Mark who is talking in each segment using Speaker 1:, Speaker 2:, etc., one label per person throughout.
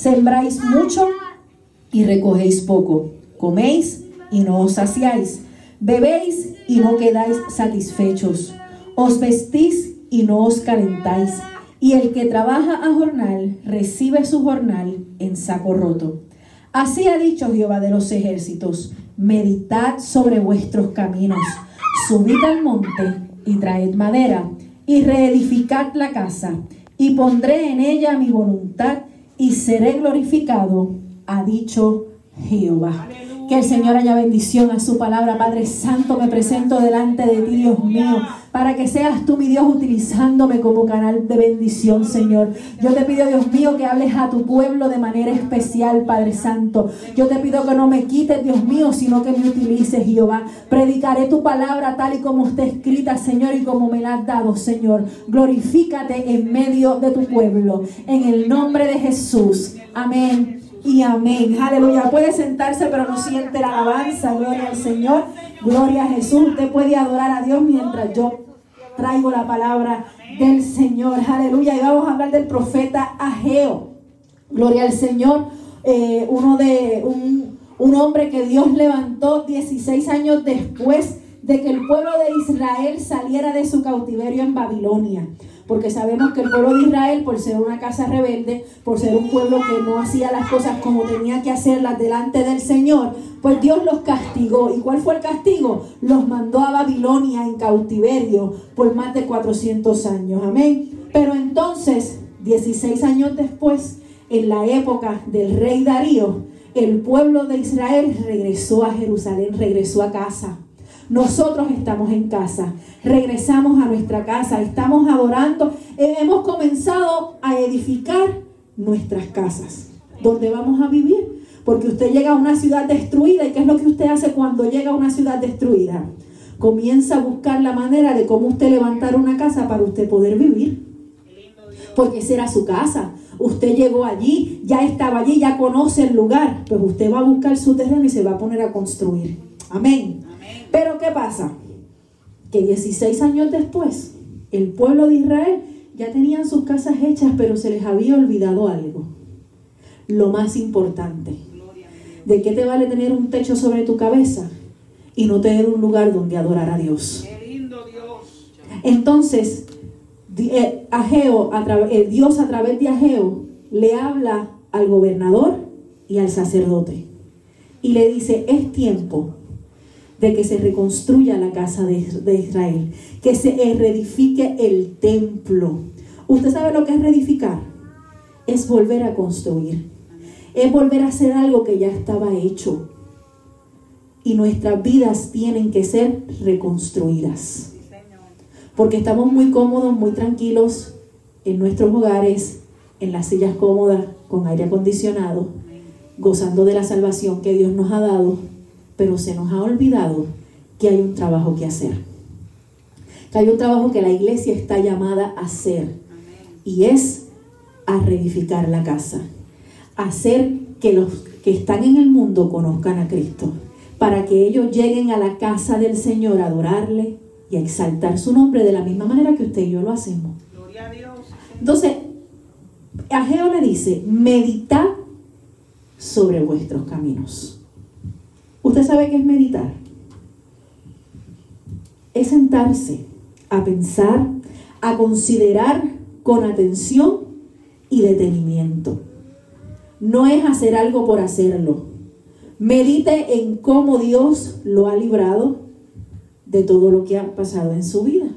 Speaker 1: Sembráis mucho y recogéis poco. Coméis y no os saciáis. Bebéis y no quedáis satisfechos. Os vestís y no os calentáis. Y el que trabaja a jornal recibe su jornal en saco roto. Así ha dicho Jehová de los ejércitos, meditad sobre vuestros caminos, subid al monte y traed madera, y reedificad la casa, y pondré en ella mi voluntad, y seré glorificado, ha dicho Jehová. Que el Señor haya bendición a su palabra. Padre Santo, me presento delante de ti, Dios mío, para que seas tú, mi Dios, utilizándome como canal de bendición, Señor. Yo te pido, Dios mío, que hables a tu pueblo de manera especial, Padre Santo. Yo te pido que no me quites, Dios mío, sino que me utilices, Jehová. Predicaré tu palabra tal y como está escrita, Señor, y como me la has dado, Señor. Glorifícate en medio de tu pueblo. En el nombre de Jesús. Amén y amén. Aleluya. Puede sentarse, pero no siente la alabanza. Gloria al Señor. Gloria a Jesús. Usted puede adorar a Dios mientras yo traigo la palabra del Señor. Aleluya. Y vamos a hablar del profeta Ageo. Gloria al Señor. Eh, uno de un, hombre que Dios levantó 16 años después de que el pueblo de Israel saliera de su cautiverio en Babilonia porque sabemos que el pueblo de Israel, por ser una casa rebelde, por ser un pueblo que no hacía las cosas como tenía que hacerlas delante del Señor, pues Dios los castigó. ¿Y cuál fue el castigo? Los mandó a Babilonia en cautiverio por más de 400 años. Amén. Pero entonces, 16 años después, en la época del rey Darío, el pueblo de Israel regresó a Jerusalén, regresó a casa. Nosotros estamos en casa, regresamos a nuestra casa, estamos adorando, eh, hemos comenzado a edificar nuestras casas, donde vamos a vivir. Porque usted llega a una ciudad destruida y ¿qué es lo que usted hace cuando llega a una ciudad destruida? Comienza a buscar la manera de cómo usted levantar una casa para usted poder vivir. Porque esa era su casa. Usted llegó allí, ya estaba allí, ya conoce el lugar. Pues usted va a buscar su terreno y se va a poner a construir. Amén. Pero ¿qué pasa? Que 16 años después, el pueblo de Israel ya tenían sus casas hechas, pero se les había olvidado algo. Lo más importante. ¿De qué te vale tener un techo sobre tu cabeza y no tener un lugar donde adorar a Dios? Entonces, eh, Ageo, eh, Dios a través de Ageo le habla al gobernador y al sacerdote y le dice, es tiempo de que se reconstruya la casa de, Israel, que se reedifique el templo. ¿Usted sabe lo que es reedificar? Es volver a construir. Es volver a hacer algo que ya estaba hecho. Y nuestras vidas tienen que ser reconstruidas. Porque estamos muy cómodos, muy tranquilos en nuestros hogares, en las sillas cómodas, con aire acondicionado, gozando de la salvación que Dios nos ha dado pero se nos ha olvidado que hay un trabajo que hacer. Que hay un trabajo que la iglesia está llamada a hacer. Y es a reedificar la casa. Hacer que los que están en el mundo conozcan a Cristo. Para que ellos lleguen a la casa del Señor a adorarle y a exaltar su nombre de la misma manera que usted y yo lo hacemos. Gloria a Dios. Entonces, Ageo le dice, meditad sobre vuestros caminos. ¿Usted sabe qué es meditar? Es sentarse a pensar, a considerar con atención y detenimiento. No es hacer algo por hacerlo. Medite en cómo Dios lo ha librado de todo lo que ha pasado en su vida.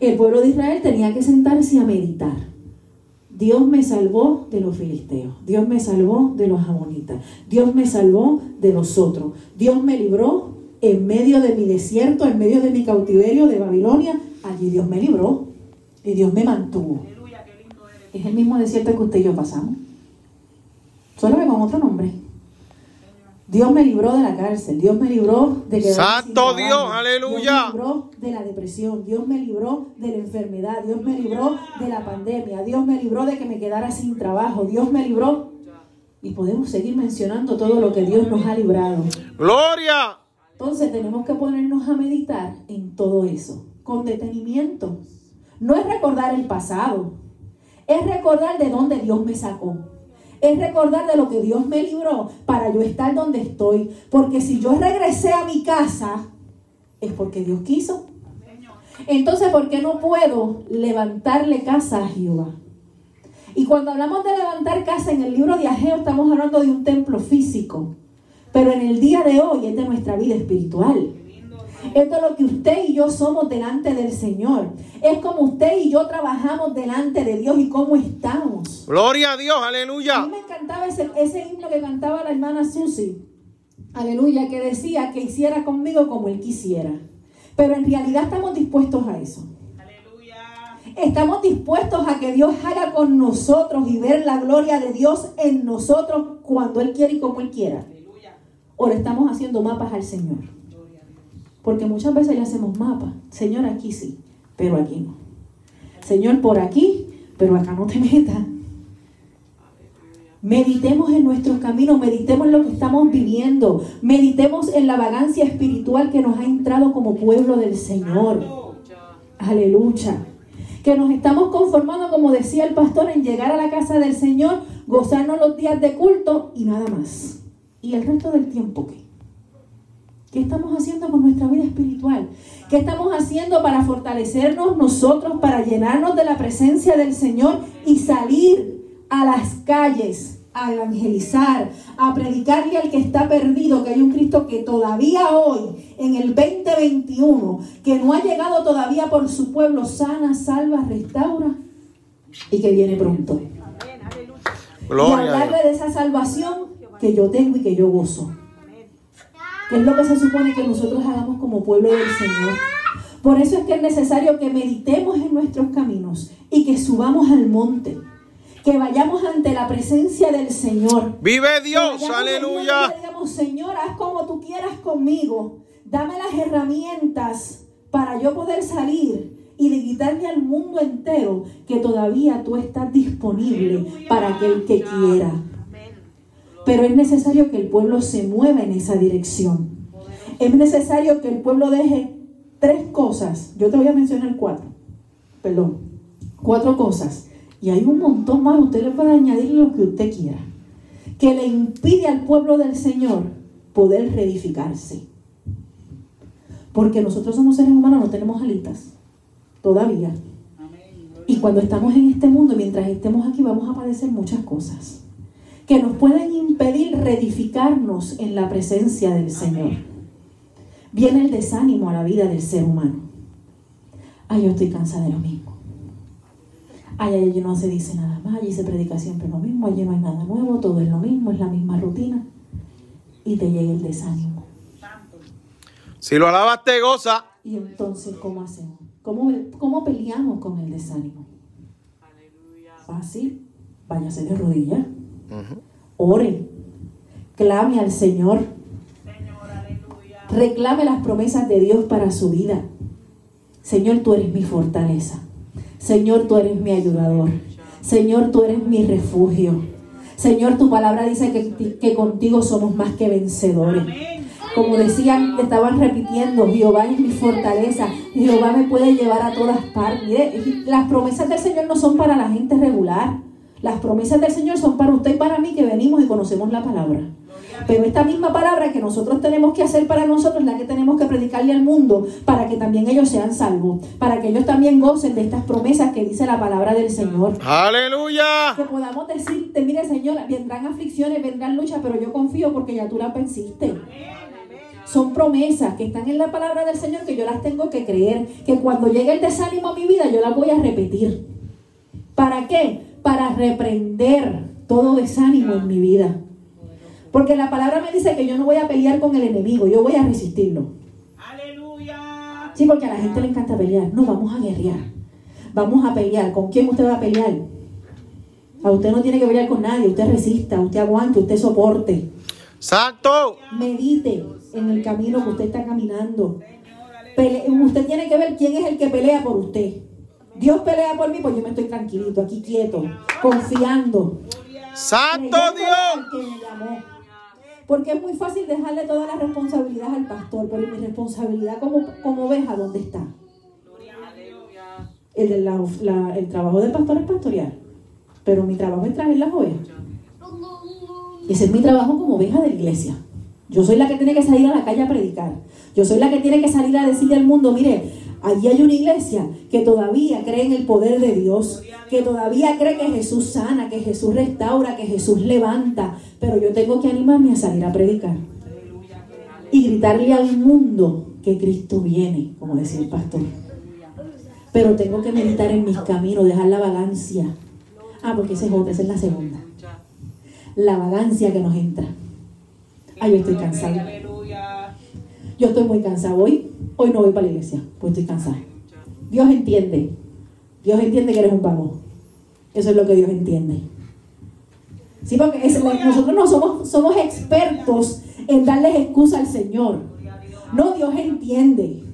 Speaker 1: El pueblo de Israel tenía que sentarse a meditar. Dios me salvó de los filisteos, Dios me salvó de los amonitas, Dios me salvó de nosotros, Dios me libró en medio de mi desierto, en medio de mi cautiverio de Babilonia, allí Dios me libró y Dios me mantuvo. Es el mismo desierto que usted y yo pasamos, solo que con otro nombre. Dios me libró de la cárcel, Dios me libró de que
Speaker 2: Santo Dios, aleluya.
Speaker 1: Dios me libró de la depresión, Dios me libró de la enfermedad, Dios me libró de la pandemia, Dios me libró de que me quedara sin trabajo, Dios me libró. Y podemos seguir mencionando todo lo que Dios nos ha librado.
Speaker 2: Gloria.
Speaker 1: Entonces tenemos que ponernos a meditar en todo eso, con detenimiento. No es recordar el pasado, es recordar de dónde Dios me sacó Es recordar de lo que Dios me libró para yo estar donde estoy. Porque si yo regresé a mi casa, es porque Dios quiso. Entonces, ¿por qué no puedo levantarle casa a Jehová? Y cuando hablamos de levantar casa en el libro de Ageo, estamos hablando de un templo físico. Pero en el día de hoy es de nuestra vida espiritual. Esto es lo que usted y yo somos delante del Señor. Es como usted y yo trabajamos delante de Dios y cómo estamos.
Speaker 2: Gloria a Dios,
Speaker 1: A
Speaker 2: aleluya.
Speaker 1: mí me encantaba ese, ese himno que cantaba la hermana Susi. Aleluya, que decía que hiciera conmigo como él quisiera. Pero en realidad estamos dispuestos a eso. Estamos dispuestos a que Dios haga con nosotros y ver la gloria de Dios en nosotros cuando Él quiere y como Él quiera. O le estamos haciendo mapas al Señor. Porque muchas veces le hacemos mapas. Señor, aquí sí, pero aquí no. Señor, por aquí, pero acá no te metas. Meditemos en nuestros caminos, meditemos en lo que estamos viviendo, meditemos en la vagancia espiritual que nos ha entrado como pueblo del Señor. Aleluya. Que nos estamos conformando, como decía el pastor, en llegar a la casa del Señor, gozarnos los días de culto y nada más. ¿Y el resto del tiempo qué? ¿Qué estamos haciendo con nuestra vida espiritual? ¿Qué estamos haciendo para fortalecernos nosotros, para llenarnos de la presencia del Señor y salir a las calles a evangelizar, a predicarle al que está perdido, que hay un Cristo que todavía hoy, en el 2021, que no ha llegado todavía por su pueblo, sana, salva, restaura y que viene pronto. Y hablarle de esa salvación que yo tengo y que yo gozo. Que es lo que se supone que nosotros hagamos como pueblo del Señor. Por eso es que es necesario que meditemos en nuestros caminos y que subamos al monte. Que vayamos ante la presencia del Señor.
Speaker 2: Vive Dios, aleluya.
Speaker 1: le digamos, Señor, haz como tú quieras conmigo. Dame las herramientas para yo poder salir y de quitarle al mundo entero que todavía tú estás disponible para aquel que quiera. Pero es necesario que el pueblo se mueva en esa dirección. Es necesario que el pueblo deje tres cosas. Yo te voy a mencionar cuatro. Perdón. Cuatro cosas. Y hay un montón más. Usted le puede añadir lo que usted quiera. Que le impide al pueblo del Señor poder reedificarse. Porque nosotros somos seres humanos, no tenemos alitas. Todavía. Y cuando estamos en este mundo, mientras estemos aquí, vamos a padecer muchas cosas que nos pueden impedir reedificarnos en la presencia del Señor. Viene el desánimo a la vida del ser humano. Ay, yo estoy cansada de lo mismo. Ay, ay, allí no se dice nada más, allí se predica siempre lo mismo, allí no hay nada nuevo, todo es lo mismo, es la misma rutina. Y te llega el desánimo.
Speaker 2: Si lo alabas, te goza.
Speaker 1: Y entonces, ¿cómo hacemos? ¿Cómo, cómo peleamos con el desánimo? Fácil. Váyase de rodillas. Ore. Clame al Señor. Reclame las promesas de Dios para su vida. Señor, tú eres mi fortaleza. Señor, tú eres mi ayudador. Señor, tú eres mi refugio. Señor, tu palabra dice que, que contigo somos más que vencedores. Como decían, estaban repitiendo, Jehová es mi fortaleza, Jehová me puede llevar a todas partes. Mire, las promesas del Señor no son para la gente regular. Las promesas del Señor son para usted y para mí que venimos y conocemos la palabra. Pero esta misma palabra que nosotros tenemos que hacer para nosotros es la que tenemos que predicarle al mundo para que también ellos sean salvos, para que ellos también gocen de estas promesas que dice la palabra del Señor.
Speaker 2: Aleluya.
Speaker 1: Que podamos decirte, mire Señor, vendrán aflicciones, vendrán luchas, pero yo confío porque ya tú las venciste. Son promesas que están en la palabra del Señor que yo las tengo que creer, que cuando llegue el desánimo a mi vida yo las voy a repetir. ¿Para qué? Para reprender todo desánimo en mi vida. Porque la palabra me dice que yo no voy a pelear con el enemigo, yo voy a resistirlo.
Speaker 3: Aleluya.
Speaker 1: Sí, porque a la gente le encanta pelear. No, vamos a guerrear. Vamos a pelear. ¿Con quién usted va a pelear? A usted no tiene que pelear con nadie. Usted resista, usted aguante, usted soporte.
Speaker 2: Santo.
Speaker 1: Medite en el camino que usted está caminando. Pele- usted tiene que ver quién es el que pelea por usted. Dios pelea por mí, pues yo me estoy tranquilito, aquí quieto, confiando.
Speaker 2: Santo Dios.
Speaker 1: Porque es muy fácil dejarle toda la responsabilidad al pastor, pero ¿y mi responsabilidad como, como oveja, ¿dónde está? El, de la- la- el trabajo del pastor es pastorear, pero mi trabajo es traer las ovejas. Ese es mi trabajo como oveja de la iglesia. Yo soy la que tiene que salir a la calle a predicar. Yo soy la que tiene que salir a decirle al mundo, mire, allí hay una iglesia que todavía cree en el poder de Dios, que todavía cree que Jesús sana, que Jesús restaura, que Jesús levanta. Pero yo tengo que animarme a salir a predicar. Y gritarle al mundo que Cristo viene, como decía el pastor. Pero tengo que meditar en mis caminos, dejar la vagancia. Ah, porque ese es otra, esa es la segunda. La vagancia que nos entra. Ay, yo estoy cansado. Yo estoy muy cansado hoy. Hoy no voy para la iglesia, pues estoy cansada. Dios entiende. Dios entiende que eres un vago. Eso es lo que Dios entiende. Sí, porque nosotros no somos, somos expertos en darles excusa al Señor. No, Dios entiende.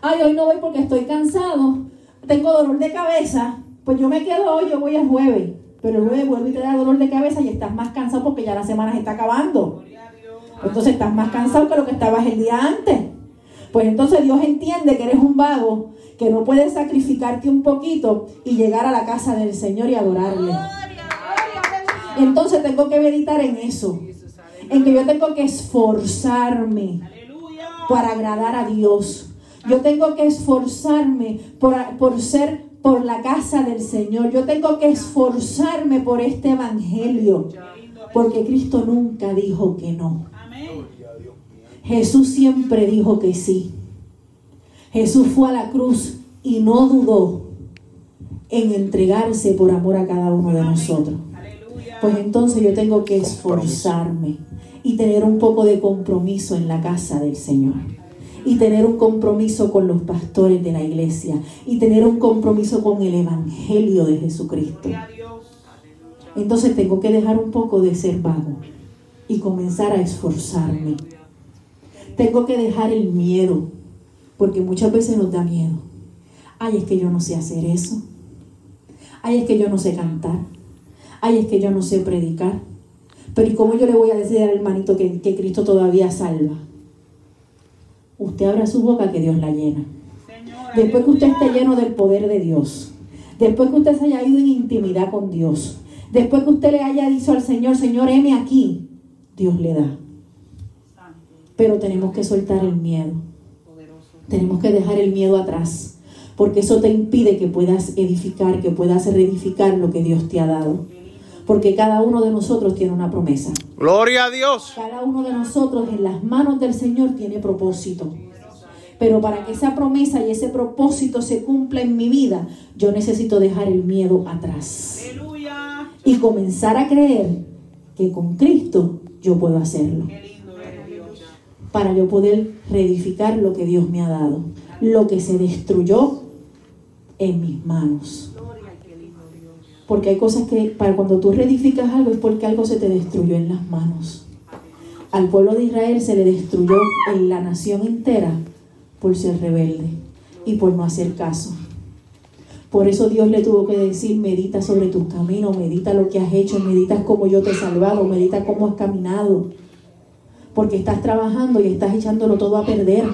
Speaker 1: Ay, hoy no voy porque estoy cansado. Tengo dolor de cabeza. Pues yo me quedo hoy, yo voy el jueves. Pero el jueves vuelve y te da dolor de cabeza y estás más cansado porque ya la semana se está acabando. Entonces estás más cansado que lo que estabas el día antes. Pues entonces Dios entiende que eres un vago, que no puedes sacrificarte un poquito y llegar a la casa del Señor y adorarle. Entonces tengo que meditar en eso, en que yo tengo que esforzarme para agradar a Dios. Yo tengo que esforzarme por, por ser por la casa del Señor. Yo tengo que esforzarme por este evangelio, porque Cristo nunca dijo que no. Jesús siempre dijo que sí. Jesús fue a la cruz y no dudó en entregarse por amor a cada uno de nosotros. Pues entonces yo tengo que esforzarme y tener un poco de compromiso en la casa del Señor. Y tener un compromiso con los pastores de la iglesia. Y tener un compromiso con el Evangelio de Jesucristo. Entonces tengo que dejar un poco de ser vago y comenzar a esforzarme. Tengo que dejar el miedo, porque muchas veces nos da miedo. Ay, es que yo no sé hacer eso. Ay, es que yo no sé cantar. Ay, es que yo no sé predicar. Pero ¿y cómo yo le voy a decir al hermanito que, que Cristo todavía salva? Usted abra su boca que Dios la llena. Después que usted esté lleno del poder de Dios, después que usted se haya ido en intimidad con Dios, después que usted le haya dicho al Señor, Señor, heme aquí, Dios le da. Pero tenemos que soltar el miedo,
Speaker 3: poderoso.
Speaker 1: tenemos que dejar el miedo atrás, porque eso te impide que puedas edificar, que puedas reedificar lo que Dios te ha dado. Porque cada uno de nosotros tiene una promesa.
Speaker 2: Gloria a Dios.
Speaker 1: Cada uno de nosotros en las manos del Señor tiene propósito. Pero para que esa promesa y ese propósito se cumpla en mi vida, yo necesito dejar el miedo atrás
Speaker 3: Aleluya.
Speaker 1: y comenzar a creer que con Cristo yo puedo hacerlo.
Speaker 3: Qué lindo es Dios.
Speaker 1: Para yo poder reedificar lo que Dios me ha dado, lo que se destruyó en mis manos. Porque hay cosas que para cuando tú reedificas algo es porque algo se te destruyó en las manos. Al pueblo de Israel se le destruyó en la nación entera por ser rebelde y por no hacer caso. Por eso Dios le tuvo que decir, medita sobre tus caminos, medita lo que has hecho, medita cómo yo te he salvado, medita cómo has caminado. Porque estás trabajando y estás echándolo todo a perder,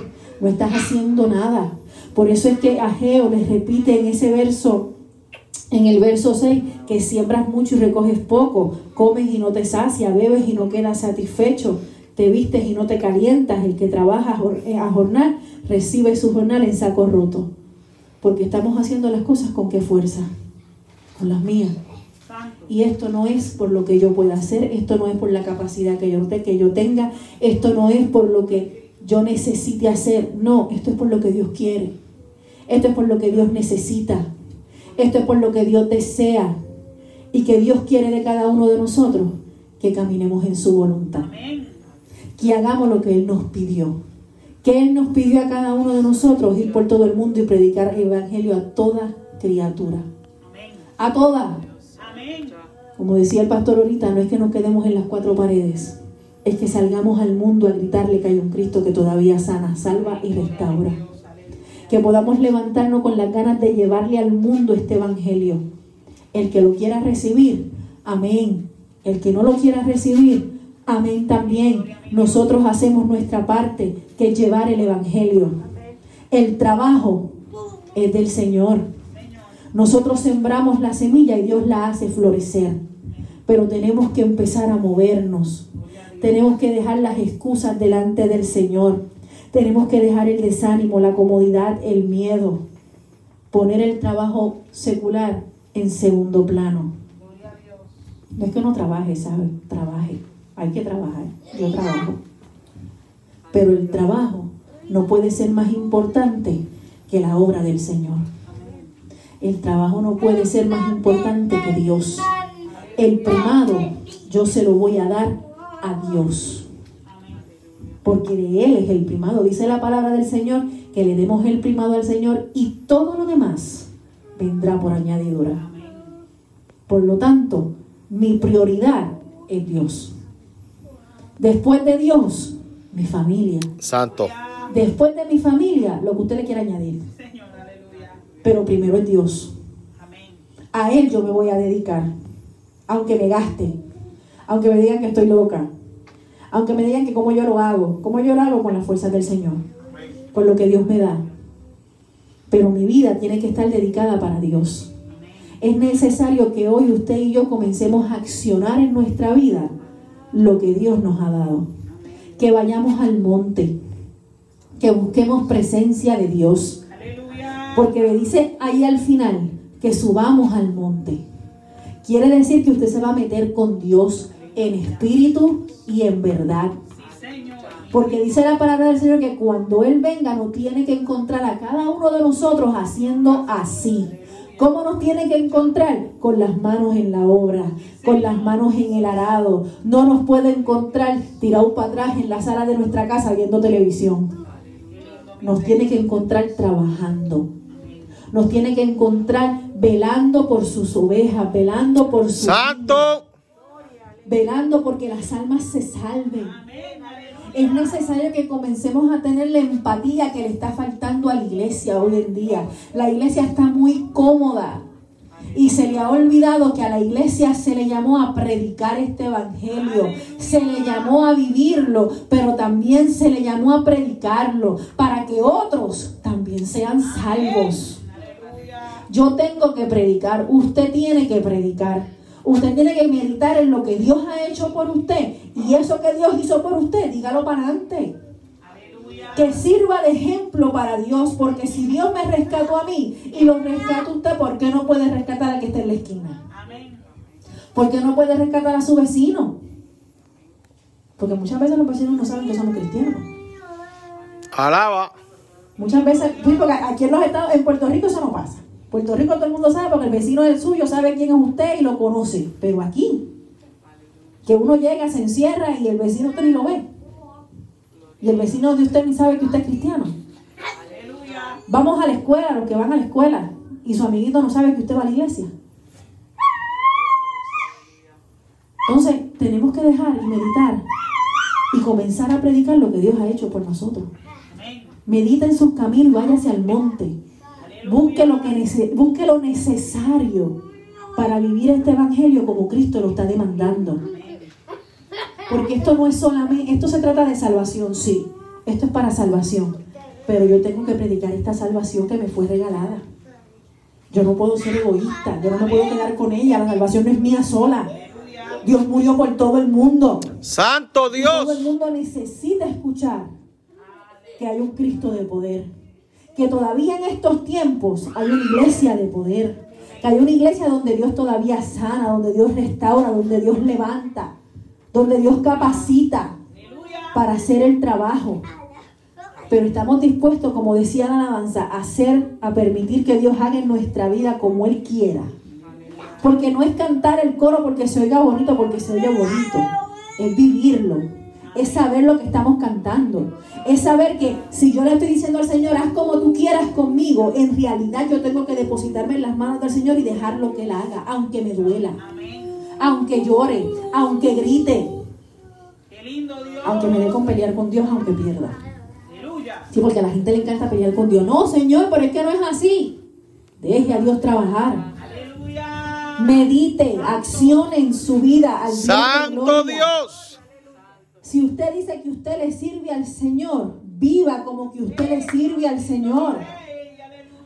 Speaker 1: no estás haciendo nada. Por eso es que Ageo les repite en ese verso, en el verso 6, que siembras mucho y recoges poco, comes y no te sacia, bebes y no quedas satisfecho, te vistes y no te calientas, el que trabaja eh, a jornal recibe su jornal en saco roto. Porque estamos haciendo las cosas con qué fuerza, con las mías. Y esto no es por lo que yo pueda hacer, esto no es por la capacidad que yo, que yo tenga, esto no es por lo que yo necesite hacer, no, esto es por lo que Dios quiere, esto es por lo que Dios necesita, esto es por lo que Dios desea. Y que Dios quiere de cada uno de nosotros, que caminemos en su voluntad, que hagamos lo que Él nos pidió, que Él nos pidió a cada uno de nosotros ir por todo el mundo y predicar el Evangelio a toda criatura, a toda. Como decía el pastor ahorita, no es que nos quedemos en las cuatro paredes, es que salgamos al mundo a gritarle que hay un Cristo que todavía sana, salva y restaura. Que podamos levantarnos con las ganas de llevarle al mundo este evangelio. El que lo quiera recibir, amén. El que no lo quiera recibir, amén también. Nosotros hacemos nuestra parte, que es llevar el evangelio. El trabajo es del Señor. Nosotros sembramos la semilla y Dios la hace florecer. Pero tenemos que empezar a movernos. Tenemos que dejar las excusas delante del Señor. Tenemos que dejar el desánimo, la comodidad, el miedo. Poner el trabajo secular en segundo plano. No es que no trabaje, ¿sabe? Trabaje. Hay que trabajar. Yo trabajo. Pero el trabajo no puede ser más importante que la obra del Señor. El trabajo no puede ser más importante que Dios. El primado yo se lo voy a dar a Dios. Porque de Él es el primado. Dice la palabra del Señor que le demos el primado al Señor y todo lo demás vendrá por añadidura. Por lo tanto, mi prioridad es Dios. Después de Dios, mi familia.
Speaker 2: Santo.
Speaker 1: Después de mi familia, lo que usted le quiera añadir.
Speaker 3: Señor, aleluya.
Speaker 1: Pero primero es Dios. A Él yo me voy a dedicar. Aunque me gaste. Aunque me digan que estoy loca. Aunque me digan que cómo yo lo hago. ¿Cómo yo lo hago? Con las fuerzas del Señor. Con lo que Dios me da. Pero mi vida tiene que estar dedicada para Dios. Es necesario que hoy usted y yo comencemos a accionar en nuestra vida lo que Dios nos ha dado. Que vayamos al monte. Que busquemos presencia de Dios. Porque me dice ahí al final que subamos al monte. Quiere decir que usted se va a meter con Dios en espíritu y en verdad. Porque dice la palabra del Señor que cuando Él venga no tiene que encontrar a cada uno de nosotros haciendo así. ¿Cómo nos tiene que encontrar? Con las manos en la obra, con las manos en el arado. No nos puede encontrar tirado para atrás en la sala de nuestra casa viendo televisión. Nos tiene que encontrar trabajando. Nos tiene que encontrar velando por sus ovejas, velando por sus
Speaker 2: Santo.
Speaker 1: velando porque las almas se salven.
Speaker 3: Amén.
Speaker 1: Es necesario que comencemos a tener la empatía que le está faltando a la iglesia hoy en día. La iglesia está muy cómoda y se le ha olvidado que a la iglesia se le llamó a predicar este evangelio, se le llamó a vivirlo, pero también se le llamó a predicarlo para que otros también sean salvos. Yo tengo que predicar, usted tiene que predicar. Usted tiene que meditar en lo que Dios ha hecho por usted. Y eso que Dios hizo por usted, dígalo para adelante.
Speaker 3: Aleluya.
Speaker 1: Que sirva de ejemplo para Dios. Porque si Dios me rescató a mí y lo rescata usted, ¿por qué no puede rescatar al que está en la esquina?
Speaker 3: Amén.
Speaker 1: ¿Por qué no puede rescatar a su vecino? Porque muchas veces los vecinos no saben que somos cristianos.
Speaker 2: Alaba.
Speaker 1: Muchas veces, porque aquí en los estados, en Puerto Rico eso no pasa. Puerto Rico todo el mundo sabe porque el vecino del suyo sabe quién es usted y lo conoce. Pero aquí, que uno llega, se encierra y el vecino usted ni lo ve. Y el vecino de usted ni sabe que usted es cristiano. Vamos a la escuela, los que van a la escuela, y su amiguito no sabe que usted va a la iglesia. Entonces, tenemos que dejar y meditar y comenzar a predicar lo que Dios ha hecho por nosotros. Medita en sus caminos y váyase al monte. Busque lo, que busque lo necesario para vivir este evangelio como Cristo lo está demandando. Porque esto no es solamente, esto se trata de salvación, sí. Esto es para salvación. Pero yo tengo que predicar esta salvación que me fue regalada. Yo no puedo ser egoísta, yo no me puedo quedar con ella. La salvación no es mía sola. Dios murió por todo el mundo.
Speaker 2: Santo
Speaker 1: Y Todo el
Speaker 2: Dios.
Speaker 1: mundo necesita escuchar que hay un Cristo de poder. Que todavía en estos tiempos hay una iglesia de poder. Que hay una iglesia donde Dios todavía sana, donde Dios restaura, donde Dios levanta, donde Dios capacita para hacer el trabajo. Pero estamos dispuestos, como decía la alabanza, a hacer, a permitir que Dios haga en nuestra vida como Él quiera. Porque no es cantar el coro porque se oiga bonito, porque se oye bonito. Es vivirlo. Es saber lo que estamos cantando. Es saber que si yo le estoy diciendo al Señor, haz como tú quieras conmigo, en realidad yo tengo que depositarme en las manos del Señor y dejar lo que Él haga, aunque me duela, aunque llore, aunque grite,
Speaker 3: Qué lindo Dios.
Speaker 1: aunque me dé con pelear con Dios, aunque pierda. Sí, porque a la gente le encanta pelear con Dios. No, Señor, pero es que no es así. Deje a Dios trabajar.
Speaker 3: Aleluya.
Speaker 1: Medite, accione en su vida al
Speaker 2: Santo
Speaker 1: gloria.
Speaker 2: Dios.
Speaker 1: Si usted dice que usted le sirve al Señor, viva como que usted le sirve al Señor.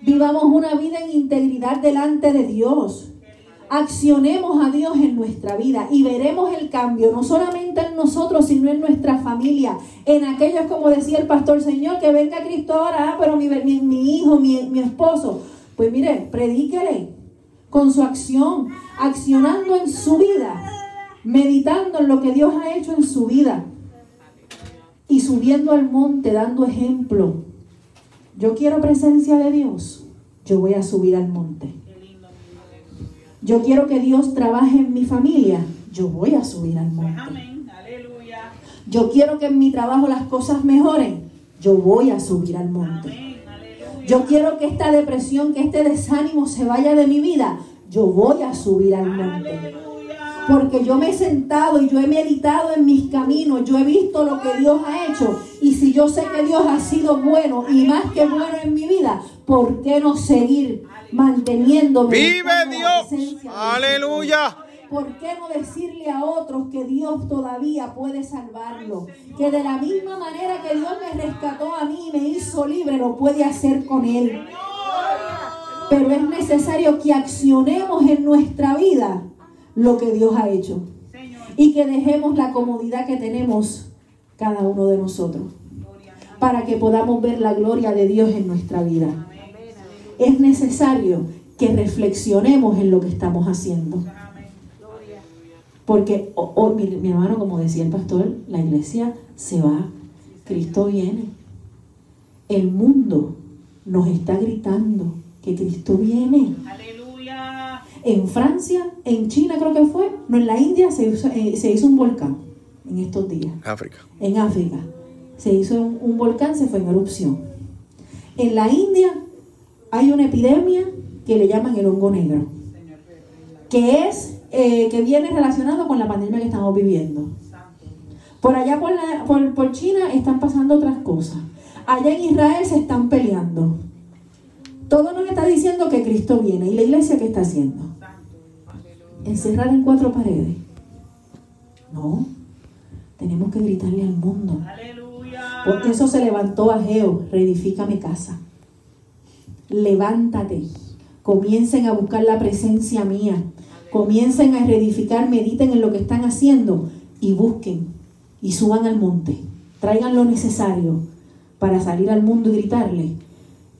Speaker 1: Vivamos una vida en integridad delante de Dios. Accionemos a Dios en nuestra vida y veremos el cambio, no solamente en nosotros, sino en nuestra familia, en aquellos, como decía el pastor, Señor, que venga Cristo ahora, ah, pero mi, mi- mi hijo, mi, mi esposo. Pues mire, predíquele con su acción, accionando en su vida, meditando en lo que Dios ha hecho en su vida subiendo al monte, dando ejemplo. Yo quiero presencia de Dios, yo voy a subir al monte. Yo quiero que Dios trabaje en mi familia, yo voy a subir al monte.
Speaker 3: amén. Aleluya.
Speaker 1: Yo quiero que en mi trabajo las cosas mejoren, yo voy a subir al monte. Yo quiero que esta depresión, que este desánimo se vaya de mi vida, yo voy a subir al monte. Porque yo me he sentado y yo he meditado en mis caminos, yo he visto lo que Dios ha hecho. Y si yo sé que Dios ha sido bueno y más que bueno en mi vida, ¿por qué no seguir manteniéndome?
Speaker 2: Vive Dios. Aleluya.
Speaker 1: ¿Por qué no decirle a otros que Dios todavía puede salvarlo? Que de la misma manera que Dios me rescató a mí y me hizo libre, lo puede hacer con Él. Pero es necesario que accionemos en nuestra vida lo que Dios ha hecho y que dejemos la comodidad que tenemos cada uno de nosotros para que podamos ver la gloria de Dios en nuestra vida. Es necesario que reflexionemos en lo que estamos haciendo. Porque, mi, mi hermano, como decía el pastor, la iglesia se va, Cristo viene. El mundo nos está gritando que Cristo viene. En Francia, en China creo que fue, no, en la India se hizo, eh, se hizo un volcán en estos días.
Speaker 2: África.
Speaker 1: En África se hizo un, un volcán, se fue en erupción. En la India hay una epidemia que le llaman el hongo negro, que es eh, que viene relacionado con la pandemia que estamos viviendo. Por allá por, la- por, por China están pasando otras cosas. Allá en Israel se están peleando. Todo nos está diciendo que Cristo viene. ¿Y la iglesia qué está haciendo? Encerrada en cuatro paredes. No. Tenemos que gritarle al mundo.
Speaker 3: Aleluya.
Speaker 1: Porque eso se levantó a Geo, reedifícame casa. Levántate. Comiencen a buscar la presencia mía. Comiencen a reedificar, mediten en lo que están haciendo y busquen y suban al monte. Traigan lo necesario para salir al mundo y gritarle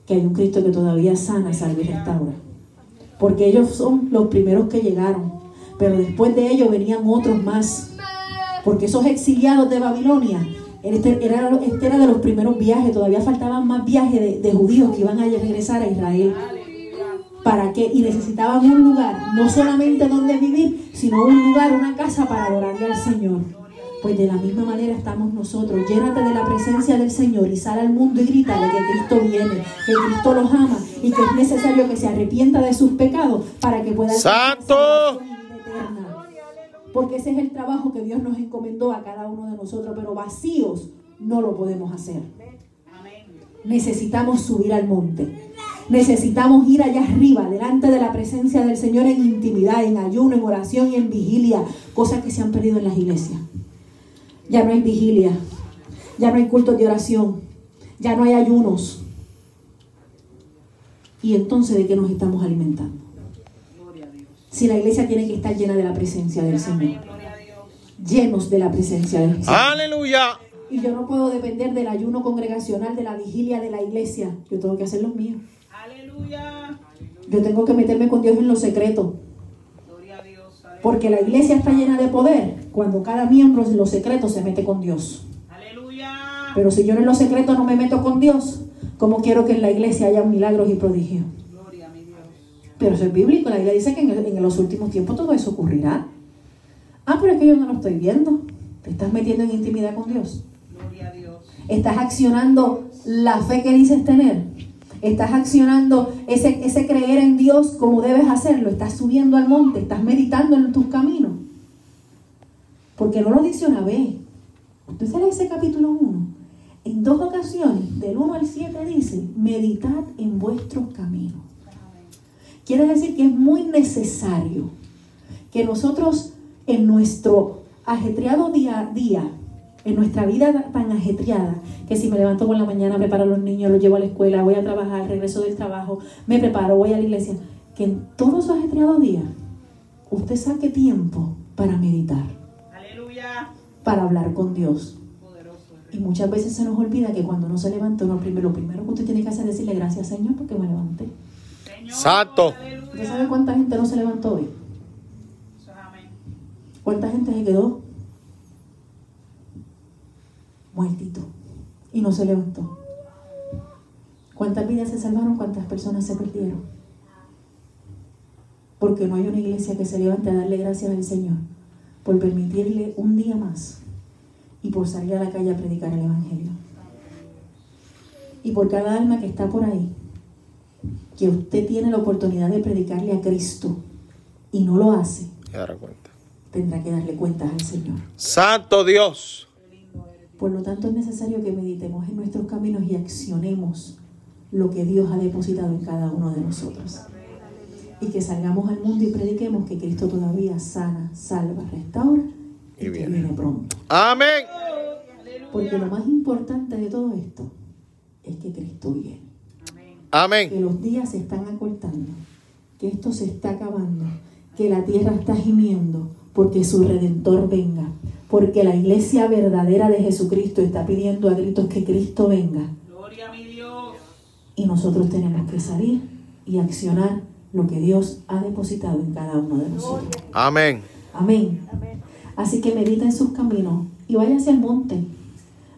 Speaker 1: que hay un Cristo que todavía sana, salva y restaura. Porque ellos son los primeros que llegaron. Pero después de ellos venían otros más. Porque esos exiliados de Babilonia, este era, este era de los primeros viajes, todavía faltaban más viajes de, de judíos que iban a regresar a Israel. ¿Para qué? Y necesitaban un lugar, no solamente donde vivir, sino un lugar, una casa para adorarle al Señor. Pues de la misma manera estamos nosotros. Llénate de la presencia del Señor y sal al mundo y grítale que Cristo viene, que Cristo los ama y que es necesario que se arrepienta de sus pecados para que pueda
Speaker 2: ¡Santo!
Speaker 1: salvación y vida eterna. Porque ese es el trabajo que Dios nos encomendó a cada uno de nosotros, pero vacíos no lo podemos hacer. Necesitamos subir al monte. Necesitamos ir allá arriba, delante de la presencia del Señor en intimidad, en ayuno, en oración y en vigilia, cosas que se han perdido en las iglesias. Ya no hay vigilia, ya no hay cultos de oración, ya no hay ayunos. Y entonces, ¿de qué nos estamos alimentando? Si la iglesia tiene que estar llena de la presencia del Señor, llenos de la presencia del Señor.
Speaker 2: Aleluya.
Speaker 1: Y yo no puedo depender del ayuno congregacional, de la vigilia de la iglesia. Yo tengo que hacer los míos.
Speaker 3: Aleluya.
Speaker 1: Yo tengo que meterme con Dios en lo secreto.
Speaker 3: Gloria a Dios. Aleluya.
Speaker 1: Porque la iglesia está llena de poder cuando cada miembro en lo secreto se mete con Dios.
Speaker 3: Aleluya.
Speaker 1: Pero si yo en lo secreto no me meto con Dios, ¿cómo quiero que en la iglesia haya milagros y prodigios? Pero eso es bíblico. La Biblia dice que en, el- en los últimos tiempos todo eso ocurrirá. Ah, pero es que yo no lo estoy viendo. Te estás metiendo en intimidad con Dios.
Speaker 3: Gloria a Dios.
Speaker 1: Estás accionando la fe que dices tener. Estás accionando ese, ese creer en Dios como debes hacerlo. Estás subiendo al monte, estás meditando en tus caminos. Porque no lo dice una vez. Usted sale ese capítulo 1. En dos ocasiones, del 1 al 7, dice, meditad en vuestros caminos. Quiere decir que es muy necesario que nosotros en nuestro ajetreado día a día, en nuestra vida tan ajetreada, que si me levanto por la mañana, preparo a los niños, los llevo a la escuela, voy a trabajar, regreso del trabajo, me preparo, voy a la iglesia, que en todo su ajetreado día usted saque tiempo para meditar,
Speaker 3: Aleluya.
Speaker 1: para hablar con Dios.
Speaker 3: Poderoso.
Speaker 1: Y muchas veces se nos olvida que cuando uno se levanta, uno primero, lo primero que usted tiene que hacer es decirle gracias Señor porque me levanté.
Speaker 2: Santo.
Speaker 1: ¿Usted sabe cuánta gente no se levantó hoy? ¿Cuánta gente se quedó muertito y no se levantó? ¿Cuántas vidas se salvaron? ¿Cuántas personas se perdieron? Porque no hay una iglesia que se levante a darle gracias al Señor por permitirle un día más y por salir a la calle a predicar el Evangelio. Y por cada alma que está por ahí, que usted tiene la oportunidad de predicarle a Cristo y no lo hace,
Speaker 2: cuenta.
Speaker 1: tendrá que darle cuentas al Señor.
Speaker 2: Santo Dios.
Speaker 1: Por lo tanto, es necesario que meditemos en nuestros caminos y accionemos lo que Dios ha depositado en cada uno de nosotros. Y que salgamos al mundo y prediquemos que Cristo todavía sana, salva, restaura y,
Speaker 2: Y
Speaker 1: que
Speaker 2: viene
Speaker 1: pronto.
Speaker 2: Amén.
Speaker 1: Porque lo más importante de todo esto es que Cristo viene. Que
Speaker 2: Amén.
Speaker 1: los días se están acortando, que esto se está acabando, que la tierra está gimiendo porque su redentor venga, porque la iglesia verdadera de Jesucristo está pidiendo a gritos que Cristo venga
Speaker 3: Gloria a mi Dios.
Speaker 1: y nosotros tenemos que salir y accionar lo que Dios ha depositado en cada uno de nosotros.
Speaker 2: Amén.
Speaker 1: Amén. Así que medita en sus caminos y hacia el monte.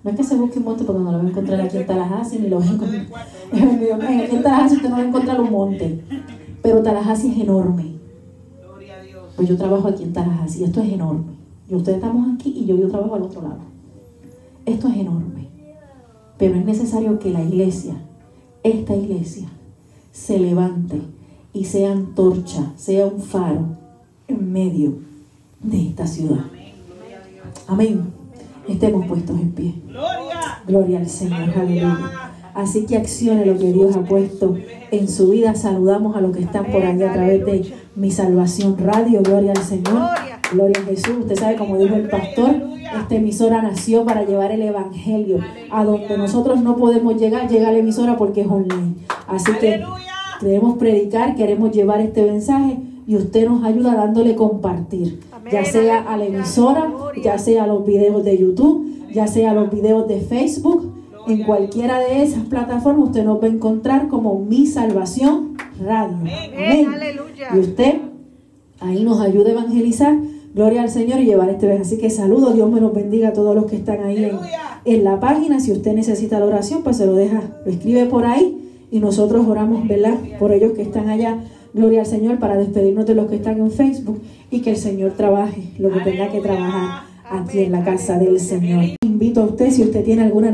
Speaker 1: No es que se busque un monte porque no lo va a encontrar aquí en Tallahassee ni lo va a encontrar. Aquí en Tallahassee usted no va a encontrar un monte. Pero Tallahassee es enorme. Pues yo trabajo aquí en Tallahassee. Esto es enorme. Y ustedes estamos aquí y yo, yo trabajo al otro lado. Esto es enorme. Pero es necesario que la iglesia, esta iglesia, se levante y sea antorcha, sea un faro en medio de esta ciudad.
Speaker 3: Amén.
Speaker 1: Estemos puestos en pie.
Speaker 3: Gloria.
Speaker 1: Al Señor, aleluya. Así que accione lo que Dios ha puesto en su vida. Saludamos a los que están por ahí a través de Mi Salvación Radio. Gloria al Señor. Gloria a Jesús. Usted sabe, como dijo el pastor, esta emisora nació para llevar el Evangelio a donde nosotros no podemos llegar. Llega la emisora porque es online. Así que queremos predicar, queremos llevar este mensaje y usted nos ayuda dándole compartir, ya sea a la emisora, ya sea a los videos de YouTube, ya sea a los videos de Facebook, en cualquiera de esas plataformas usted nos va a encontrar como Mi Salvación Radio. Amén. Y usted ahí nos ayuda a evangelizar, gloria al Señor y llevar este mensaje. Así que saludos, Dios me los bendiga a todos los que están ahí en, en la página. Si usted necesita la oración, pues se lo deja, lo escribe por ahí y nosotros oramos, ¿verdad? Por ellos que están allá. Gloria al Señor para despedirnos de los que están en Facebook y que el Señor trabaje lo que tenga que trabajar aquí en la casa del Señor. Invito a usted, si usted tiene alguna